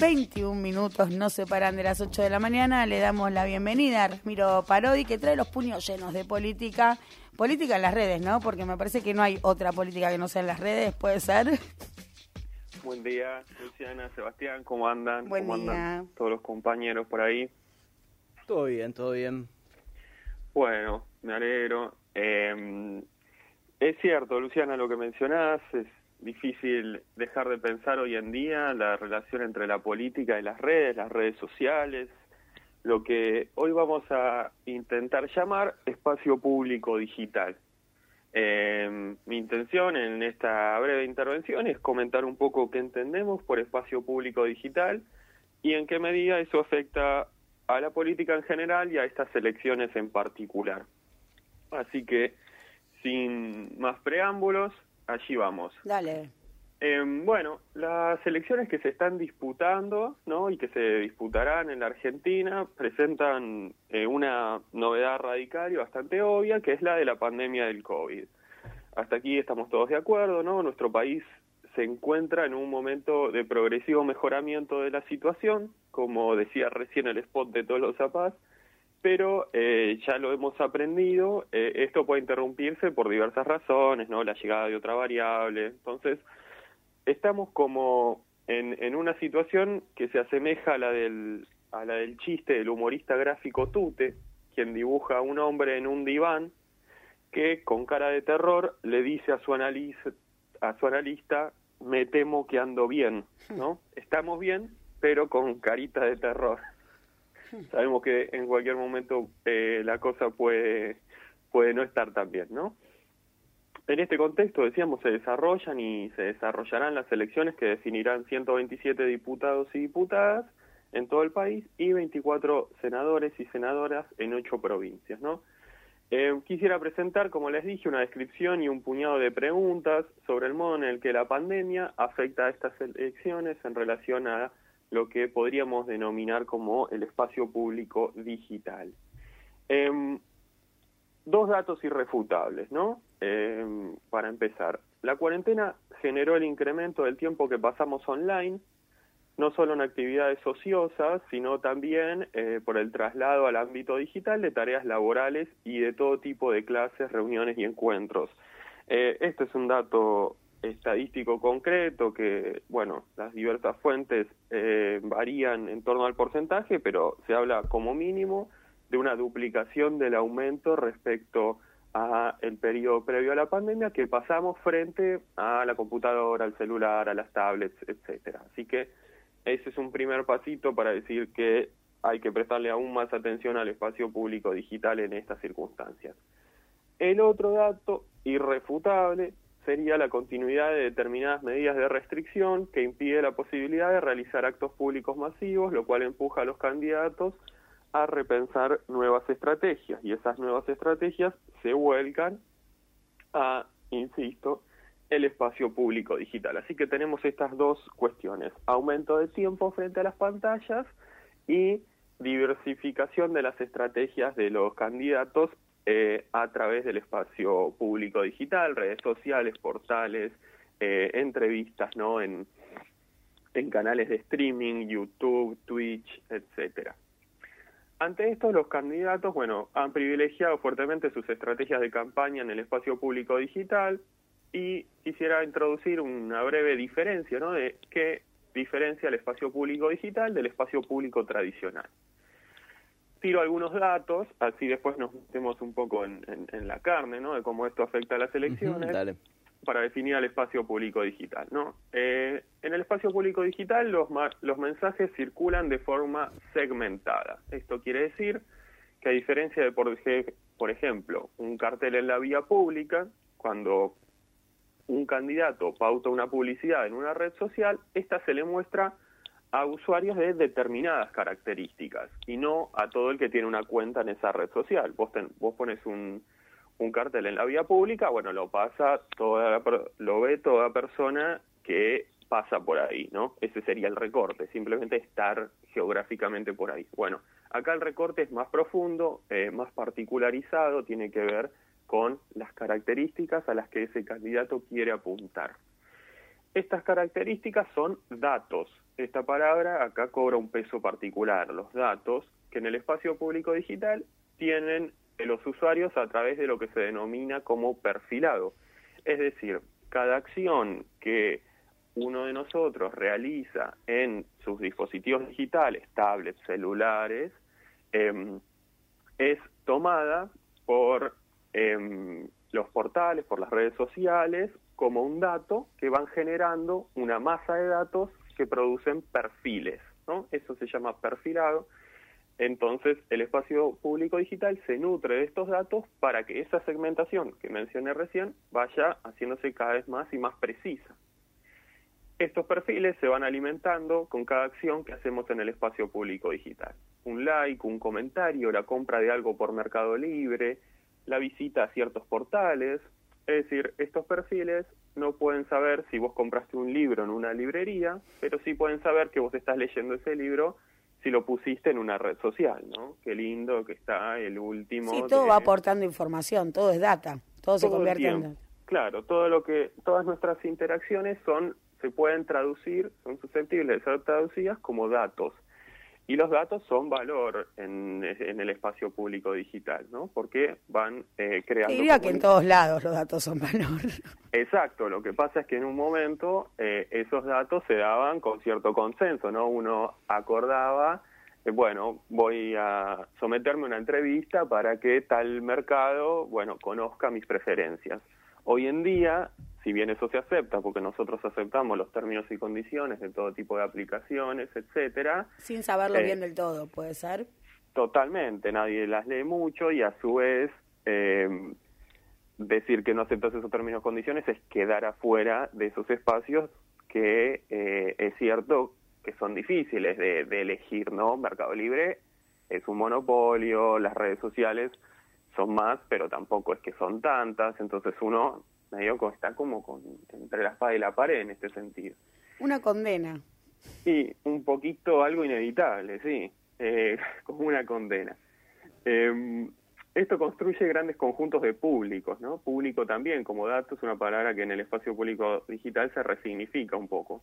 21 minutos no se paran de las 8 de la mañana. Le damos la bienvenida a Ramiro Parodi, que trae los puños llenos de política. Política en las redes, ¿no? Porque me parece que no hay otra política que no sea en las redes, ¿puede ser? Buen día, Luciana, Sebastián, ¿cómo andan? Buen ¿Cómo día. andan todos los compañeros por ahí? Todo bien, todo bien. Bueno, me alegro. Eh, es cierto, Luciana, lo que mencionás, es difícil dejar de pensar hoy en día la relación entre la política y las redes, las redes sociales, lo que hoy vamos a intentar llamar espacio público digital. Eh, mi intención en esta breve intervención es comentar un poco qué entendemos por espacio público digital y en qué medida eso afecta a la política en general y a estas elecciones en particular. Así que, sin más preámbulos, allí vamos. Dale. Eh, bueno, las elecciones que se están disputando ¿no? y que se disputarán en la Argentina presentan eh, una novedad radical y bastante obvia, que es la de la pandemia del COVID. Hasta aquí estamos todos de acuerdo, ¿no? Nuestro país se encuentra en un momento de progresivo mejoramiento de la situación, como decía recién el spot de todos los zapas, pero eh, ya lo hemos aprendido, eh, esto puede interrumpirse por diversas razones, ¿no? La llegada de otra variable, entonces estamos como en, en una situación que se asemeja a la del a la del chiste del humorista gráfico Tute, quien dibuja a un hombre en un diván que con cara de terror le dice a su analista, a su analista, me temo que ando bien, ¿no? Estamos bien, pero con carita de terror. Sabemos que en cualquier momento eh, la cosa puede, puede no estar tan bien, ¿no? En este contexto, decíamos, se desarrollan y se desarrollarán las elecciones que definirán 127 diputados y diputadas en todo el país y 24 senadores y senadoras en ocho provincias, ¿no? Eh, quisiera presentar, como les dije, una descripción y un puñado de preguntas sobre el modo en el que la pandemia afecta a estas elecciones en relación a lo que podríamos denominar como el espacio público digital. Eh, dos datos irrefutables, ¿no? Eh, para empezar, la cuarentena generó el incremento del tiempo que pasamos online, no solo en actividades ociosas, sino también eh, por el traslado al ámbito digital de tareas laborales y de todo tipo de clases, reuniones y encuentros. Eh, este es un dato estadístico concreto que, bueno, las diversas fuentes eh, varían en torno al porcentaje, pero se habla como mínimo de una duplicación del aumento respecto a el periodo previo a la pandemia que pasamos frente a la computadora, al celular, a las tablets, etcétera. Así que ese es un primer pasito para decir que hay que prestarle aún más atención al espacio público digital en estas circunstancias. El otro dato irrefutable sería la continuidad de determinadas medidas de restricción que impide la posibilidad de realizar actos públicos masivos, lo cual empuja a los candidatos a repensar nuevas estrategias y esas nuevas estrategias se vuelcan a, insisto, el espacio público digital. Así que tenemos estas dos cuestiones, aumento de tiempo frente a las pantallas y diversificación de las estrategias de los candidatos eh, a través del espacio público digital, redes sociales, portales, eh, entrevistas, ¿no? En, en canales de streaming, YouTube, Twitch, etcétera. Ante esto, los candidatos, bueno, han privilegiado fuertemente sus estrategias de campaña en el espacio público digital y quisiera introducir una breve diferencia, ¿no? De qué diferencia el espacio público digital del espacio público tradicional. Tiro algunos datos, así después nos metemos un poco en, en, en la carne, ¿no? De cómo esto afecta a las elecciones. Dale. Para definir el espacio público digital, ¿no? Eh, en el espacio público digital los, ma- los mensajes circulan de forma segmentada. Esto quiere decir que a diferencia de, por, por ejemplo, un cartel en la vía pública, cuando un candidato pauta una publicidad en una red social, esta se le muestra a usuarios de determinadas características y no a todo el que tiene una cuenta en esa red social. Vos, ten- vos pones un, cartel en la vía pública, bueno, lo pasa toda lo ve toda persona que pasa por ahí, ¿no? Ese sería el recorte, simplemente estar geográficamente por ahí. Bueno, acá el recorte es más profundo, eh, más particularizado, tiene que ver con las características a las que ese candidato quiere apuntar. Estas características son datos. Esta palabra acá cobra un peso particular. Los datos que en el espacio público digital tienen los usuarios a través de lo que se denomina como perfilado. Es decir, cada acción que uno de nosotros realiza en sus dispositivos digitales, tablets, celulares, em, es tomada por em, los portales, por las redes sociales, como un dato que van generando una masa de datos que producen perfiles. ¿no? Eso se llama perfilado. Entonces, el espacio público digital se nutre de estos datos para que esa segmentación que mencioné recién vaya haciéndose cada vez más y más precisa. Estos perfiles se van alimentando con cada acción que hacemos en el espacio público digital. Un like, un comentario, la compra de algo por Mercado Libre, la visita a ciertos portales. Es decir, estos perfiles no pueden saber si vos compraste un libro en una librería, pero sí pueden saber que vos estás leyendo ese libro si lo pusiste en una red social, ¿no? Qué lindo que está el último. Sí, todo va aportando información, todo es data, todo, se convierte en data. Claro, todo lo que, todas nuestras interacciones son, se pueden traducir, son susceptibles de ser traducidas como datos. Y los datos son valor en, el espacio público digital, ¿no? Porque van eh, creando... Diría que en todos lados los datos son valor. Exacto, lo que pasa es que en un momento eh, esos datos se daban con cierto consenso, ¿no? Uno acordaba, eh, bueno, voy a someterme a una entrevista para que tal mercado, bueno, conozca mis preferencias. Hoy en día si bien eso se acepta, porque nosotros aceptamos los términos y condiciones de todo tipo de aplicaciones, etcétera. Sin saberlo eh, bien del todo, puede ser. Totalmente, nadie las lee mucho y a su vez eh, decir que no aceptas esos términos y condiciones es quedar afuera de esos espacios que eh, es cierto que son difíciles de, de elegir, ¿no? Mercado Libre es un monopolio, las redes sociales son más, pero tampoco es que son tantas, entonces uno medio está como con, entre la espada y la pared en este sentido. Una condena. Sí, un poquito algo inevitable, sí, eh, como una condena. Em, esto construye grandes conjuntos de públicos, ¿no? Público también, como dato, es una palabra que en el espacio público digital se resignifica un poco,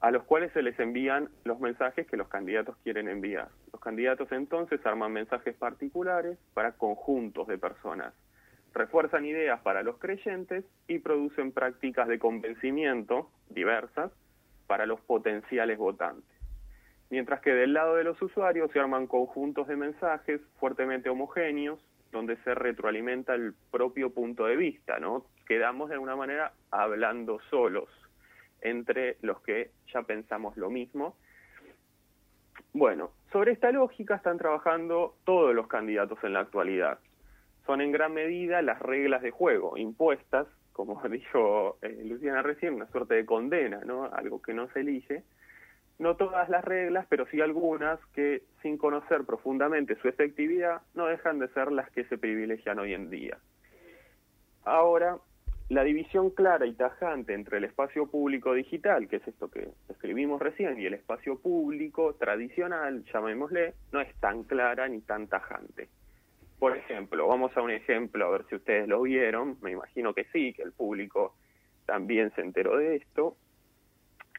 a los cuales se les envían los mensajes que los candidatos quieren enviar. Los candidatos entonces arman mensajes particulares para conjuntos de personas refuerzan ideas para los creyentes y producen prácticas de convencimiento diversas para los potenciales votantes. Mientras que del lado de los usuarios se arman conjuntos de mensajes fuertemente homogéneos donde se retroalimenta el propio punto de vista, ¿no? Quedamos de alguna manera hablando solos entre los que ya pensamos lo mismo. Bueno, sobre esta lógica están trabajando todos los candidatos en la actualidad son en gran medida las reglas de juego impuestas, como dijo eh, Luciana recién, una suerte de condena, ¿no? Algo que no se elige. No todas las reglas, pero sí algunas que, sin conocer profundamente su efectividad, no dejan de ser las que se privilegian hoy en día. Ahora, la división clara y tajante entre el espacio público digital, que es esto que escribimos recién, y el espacio público tradicional, llamémosle, no es tan clara ni tan tajante. Por ejemplo, vamos a un ejemplo, a ver si ustedes lo vieron, me imagino que sí, que el público también se enteró de esto.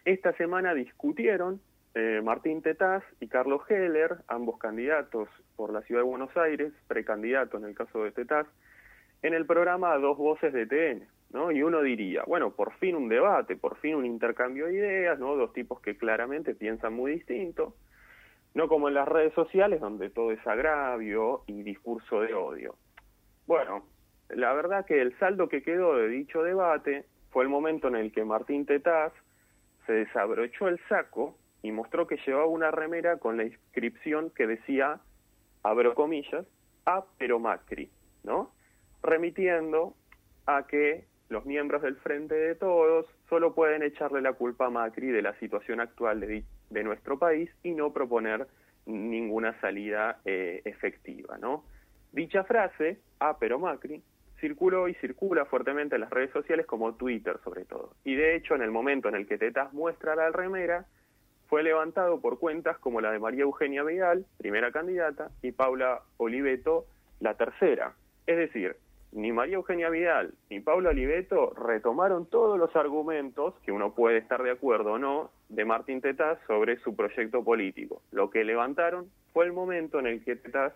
Esta semana discutieron eh, Martín Tetaz y Carlos Heller, ambos candidatos por la Ciudad de Buenos Aires, precandidato en el caso de Tetaz, en el programa Dos Voces de TN. ¿no? Y uno diría, bueno, por fin un debate, por fin un intercambio de ideas, ¿no? Dos tipos que claramente piensan muy distinto no como en las redes sociales donde todo es agravio y discurso de odio. Bueno, la verdad que el saldo que quedó de dicho debate fue el momento en el que Martín Tetaz se desabrochó el saco y mostró que llevaba una remera con la inscripción que decía, abro comillas, a pero Macri, ¿no? Remitiendo a que los miembros del Frente de Todos solo pueden echarle la culpa a Macri de la situación actual de, de nuestro país y no proponer ninguna salida eh, efectiva, ¿no? Dicha frase, ah, pero Macri, circuló y circula fuertemente en las redes sociales como Twitter sobre todo. Y de hecho, en el momento en el que Tetas muestra la remera, fue levantado por cuentas como la de María Eugenia Vidal, primera candidata, y Paula Oliveto, la tercera. Es decir, ni María Eugenia Vidal ni Pablo Oliveto retomaron todos los argumentos, que uno puede estar de acuerdo o no, de Martín Tetaz sobre su proyecto político. Lo que levantaron fue el momento en el que Tetaz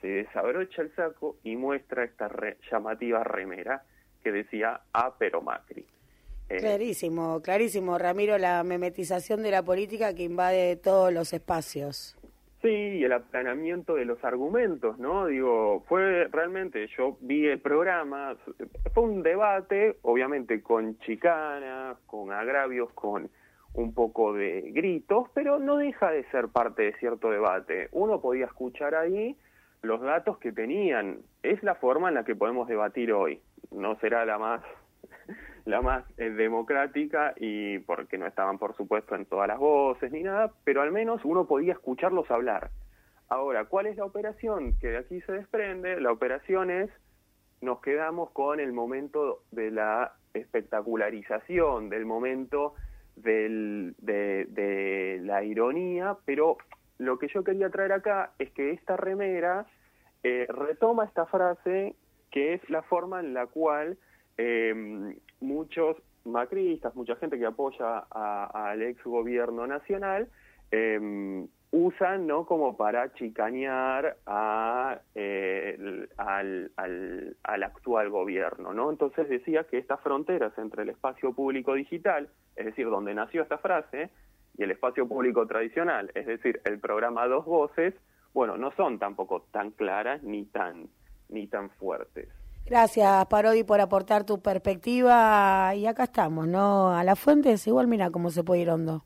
se desabrocha el saco y muestra esta llamativa remera que decía A pero Macri. Eh, clarísimo, clarísimo, Ramiro, la memetización de la política que invade todos los espacios. Sí, y el aplanamiento de los argumentos, ¿no? Digo, fue realmente, yo vi el programa, fue un debate, obviamente con chicanas, con agravios, con un poco de gritos, pero no deja de ser parte de cierto debate. Uno podía escuchar ahí los datos que tenían. Es la forma en la que podemos debatir hoy. No será la más la más eh, democrática y porque no estaban por supuesto en todas las voces ni nada, pero al menos uno podía escucharlos hablar. Ahora, ¿cuál es la operación que de aquí se desprende? La operación es nos quedamos con el momento de la espectacularización, del momento del, de, de la ironía, pero lo que yo quería traer acá es que esta remera eh, retoma esta frase que es la forma en la cual eh, muchos macristas, mucha gente que apoya al ex gobierno nacional, eh, usan no como para chicañar a, eh, al, al, al, actual gobierno no entonces decía que estas fronteras entre el espacio público digital es decir donde nació esta frase y el espacio público tradicional es decir el programa dos voces bueno no son tampoco tan claras ni tan ni tan fuertes Gracias, Parodi, por aportar tu perspectiva. Y acá estamos, ¿no? A las fuentes, igual mira cómo se puede ir hondo.